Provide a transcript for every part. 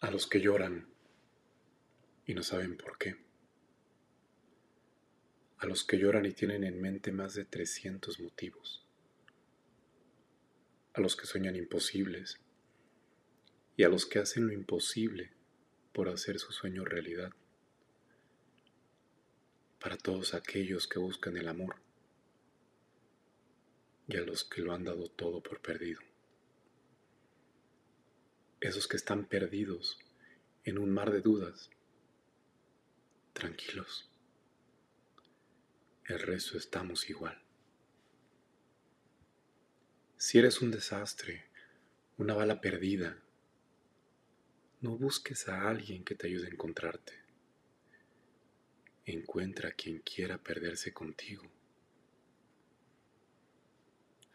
a los que lloran y no saben por qué, a los que lloran y tienen en mente más de 300 motivos, a los que sueñan imposibles y a los que hacen lo imposible por hacer su sueño realidad, para todos aquellos que buscan el amor y a los que lo han dado todo por perdido esos que están perdidos en un mar de dudas, tranquilos. El resto estamos igual. Si eres un desastre, una bala perdida, no busques a alguien que te ayude a encontrarte. Encuentra a quien quiera perderse contigo.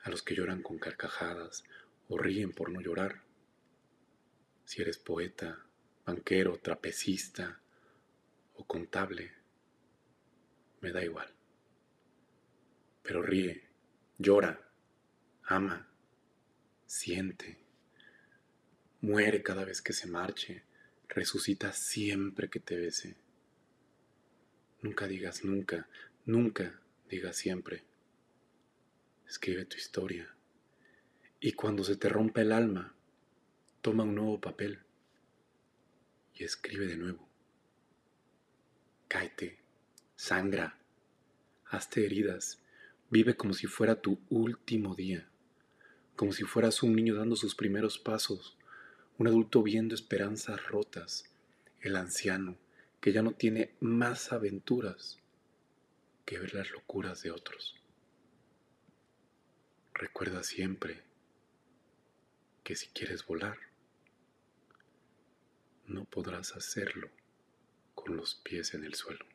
A los que lloran con carcajadas o ríen por no llorar si eres poeta, banquero, trapecista o contable, me da igual. Pero ríe, llora, ama, siente, muere cada vez que se marche, resucita siempre que te bese. Nunca digas nunca, nunca digas siempre. Escribe tu historia. Y cuando se te rompa el alma, Toma un nuevo papel y escribe de nuevo. Cáete, sangra, hazte heridas, vive como si fuera tu último día, como si fueras un niño dando sus primeros pasos, un adulto viendo esperanzas rotas, el anciano que ya no tiene más aventuras que ver las locuras de otros. Recuerda siempre que si quieres volar, no podrás hacerlo con los pies en el suelo.